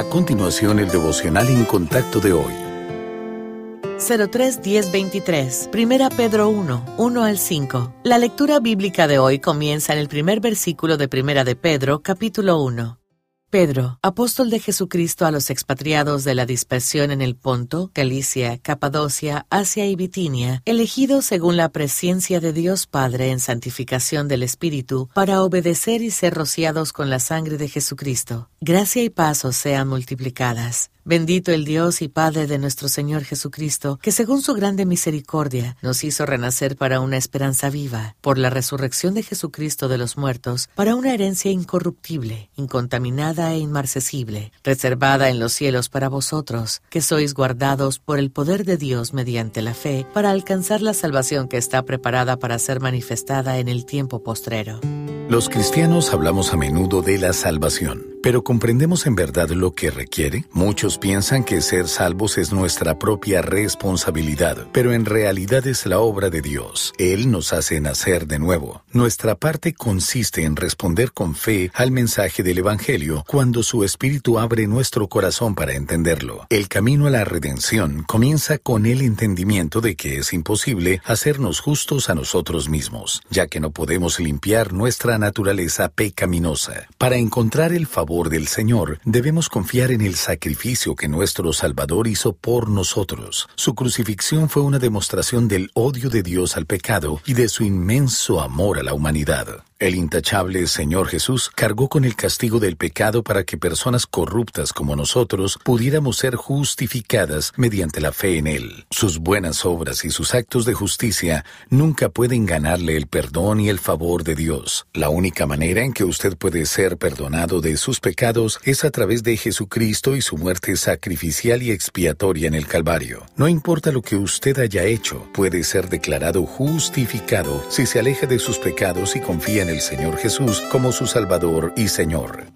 A continuación, el devocional en contacto de hoy. 031023, Primera Pedro 1, 1 al 5. La lectura bíblica de hoy comienza en el primer versículo de Primera de Pedro, capítulo 1. Pedro, apóstol de Jesucristo a los expatriados de la dispersión en el Ponto, Galicia, Capadocia, Asia y Bitinia, elegidos según la presencia de Dios Padre en santificación del Espíritu, para obedecer y ser rociados con la sangre de Jesucristo. Gracia y paz os sean multiplicadas. Bendito el Dios y Padre de nuestro Señor Jesucristo, que según su grande misericordia nos hizo renacer para una esperanza viva, por la resurrección de Jesucristo de los muertos, para una herencia incorruptible, incontaminada e inmarcesible, reservada en los cielos para vosotros, que sois guardados por el poder de Dios mediante la fe, para alcanzar la salvación que está preparada para ser manifestada en el tiempo postrero. Los cristianos hablamos a menudo de la salvación, pero ¿comprendemos en verdad lo que requiere? Muchos piensan que ser salvos es nuestra propia responsabilidad, pero en realidad es la obra de Dios. Él nos hace nacer de nuevo. Nuestra parte consiste en responder con fe al mensaje del Evangelio cuando su Espíritu abre nuestro corazón para entenderlo. El camino a la redención comienza con el entendimiento de que es imposible hacernos justos a nosotros mismos, ya que no podemos limpiar nuestra naturaleza pecaminosa. Para encontrar el favor del Señor, debemos confiar en el sacrificio que nuestro Salvador hizo por nosotros. Su crucifixión fue una demostración del odio de Dios al pecado y de su inmenso amor a la humanidad. El intachable Señor Jesús cargó con el castigo del pecado para que personas corruptas como nosotros pudiéramos ser justificadas mediante la fe en Él. Sus buenas obras y sus actos de justicia nunca pueden ganarle el perdón y el favor de Dios. La única manera en que usted puede ser perdonado de sus pecados es a través de Jesucristo y su muerte sacrificial y expiatoria en el Calvario. No importa lo que usted haya hecho, puede ser declarado justificado si se aleja de sus pecados y confía el Señor Jesús como su Salvador y Señor.